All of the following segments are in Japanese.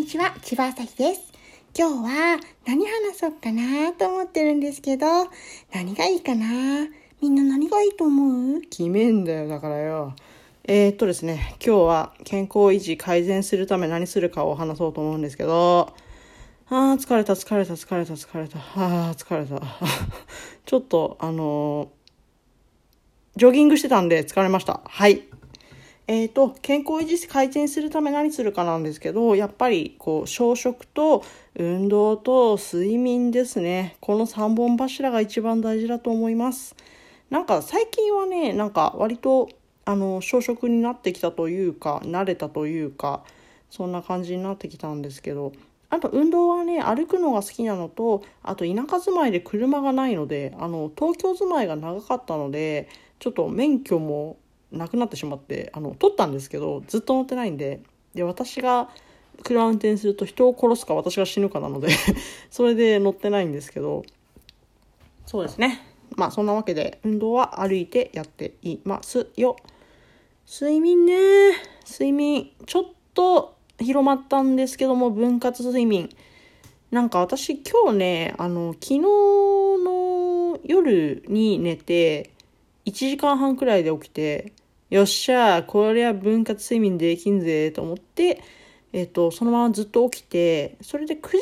にちは、千葉朝日です。今日は何話そうかなと思ってるんですけど、何がいいかな？みんな何がいいと思う？決めんだよ、だからよ。えー、っとですね、今日は健康維持改善するため何するかを話そうと思うんですけど、あー、疲れた、疲れた、疲れた、疲れた、あー、疲れた。ちょっと、あのージョギングしてたんで疲れました。はい。えー、と、健康維持し改善するため何するかなんですけど、やっぱり、こう、小食と運動と睡眠ですね。この3本柱が一番大事だと思います。なんか最近はね、なんか割と、あの、小食になってきたというか、慣れたというか、そんな感じになってきたんですけど、あと運動はね、歩くのが好きなのと、あと田舎住まいで車がないので、あの、東京住まいが長かったので、ちょっと免許もなくなってしまってあの取ったんですけどずっと乗ってないんでで私が車運転すると人を殺すか私が死ぬかなので それで乗ってないんですけどそうですね。まあそんなわけで運動は歩いてやっていますよ。睡眠ね。睡眠ちょっと広まったんですけども分割睡眠。なんか私今日ねあの昨日の夜に寝て1時間半くらいで起きて、よっしゃこりゃ分割睡眠できんぜと思って、えっ、と、そのままずっと起きて、それで9時、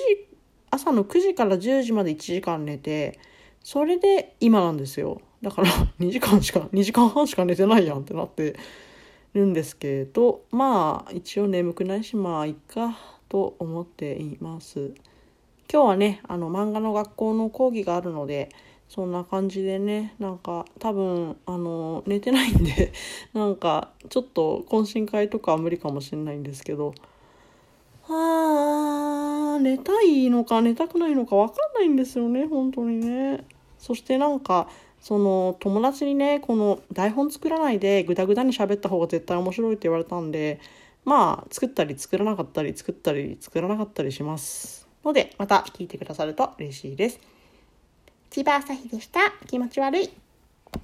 朝の9時から10時まで1時間寝て、それで今なんですよ。だから 2時間しか、2時間半しか寝てないやんってなってるんですけど、まあ一応眠くないし、まあいっかと思っています。今日はね、あの漫画の学校の講義があるので、そんな感じでね、なんか多分、あの、寝てないんで、なんかちょっと懇親会とかは無理かもしれないんですけど、あー、寝たいのか寝たくないのかわかんないんですよね、本当にね。そしてなんか、その友達にね、この台本作らないでグダグダに喋った方が絶対面白いって言われたんで、まあ、作ったり作らなかったり、作ったり作らなかったりします。ので、また聞いてくださると嬉しいです。千葉朝日でした。気持ち悪い。